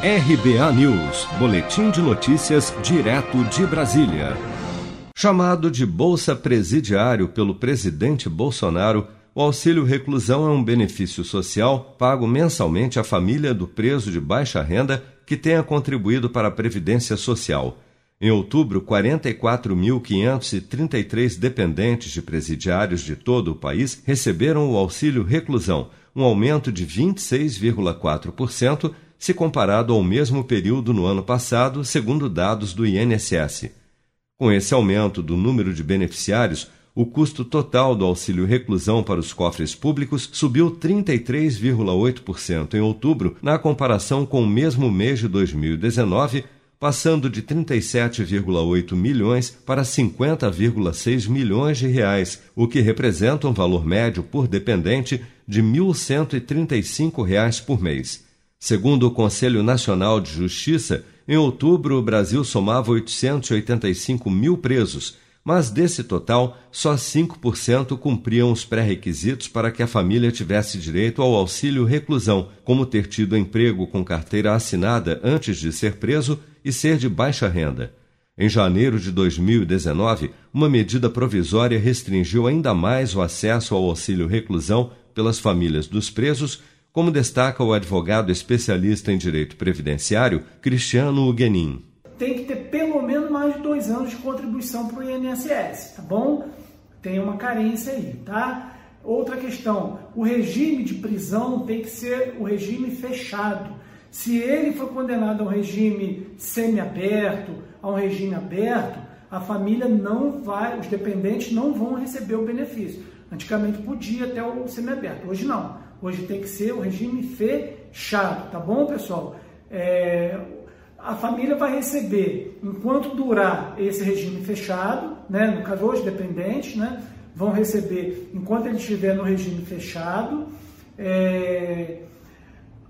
RBA News, Boletim de Notícias, direto de Brasília. Chamado de Bolsa Presidiário pelo presidente Bolsonaro, o auxílio reclusão é um benefício social pago mensalmente à família do preso de baixa renda que tenha contribuído para a Previdência Social. Em outubro, 44.533 dependentes de presidiários de todo o país receberam o auxílio reclusão, um aumento de 26,4% se comparado ao mesmo período no ano passado, segundo dados do INSS. Com esse aumento do número de beneficiários, o custo total do auxílio reclusão para os cofres públicos subiu 33,8% em outubro, na comparação com o mesmo mês de 2019, passando de 37,8 milhões para 50,6 milhões de reais, o que representa um valor médio por dependente de R$ 1.135 por mês. Segundo o Conselho Nacional de Justiça, em outubro o Brasil somava 885 mil presos, mas desse total, só 5% cumpriam os pré-requisitos para que a família tivesse direito ao auxílio reclusão, como ter tido emprego com carteira assinada antes de ser preso e ser de baixa renda. Em janeiro de 2019, uma medida provisória restringiu ainda mais o acesso ao auxílio reclusão pelas famílias dos presos como destaca o advogado especialista em direito previdenciário, Cristiano Huguenin. Tem que ter pelo menos mais de dois anos de contribuição para o INSS, tá bom? Tem uma carência aí, tá? Outra questão, o regime de prisão tem que ser o regime fechado. Se ele for condenado a um regime semiaberto, a um regime aberto, a família não vai, os dependentes não vão receber o benefício. Antigamente podia até o semiaberto, hoje não. Hoje tem que ser o regime fechado, tá bom, pessoal? É, a família vai receber, enquanto durar esse regime fechado, né, no caso hoje dependentes, né, vão receber enquanto ele estiver no regime fechado. É,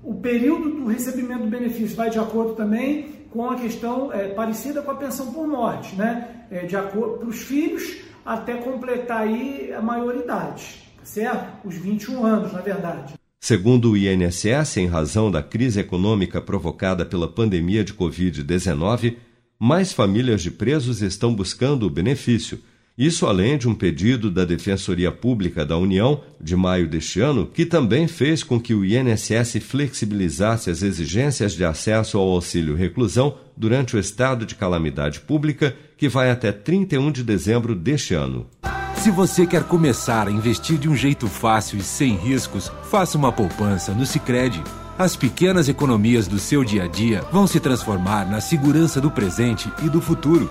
o período do recebimento do benefício vai de acordo também com a questão é, parecida com a pensão por morte, né? É, de acordo para os filhos até completar aí a maioridade certo? Os 21 anos, na verdade. Segundo o INSS, em razão da crise econômica provocada pela pandemia de Covid-19, mais famílias de presos estão buscando o benefício. Isso além de um pedido da Defensoria Pública da União, de maio deste ano, que também fez com que o INSS flexibilizasse as exigências de acesso ao auxílio reclusão durante o estado de calamidade pública, que vai até 31 de dezembro deste ano. Se você quer começar a investir de um jeito fácil e sem riscos, faça uma poupança no Sicredi. As pequenas economias do seu dia a dia vão se transformar na segurança do presente e do futuro.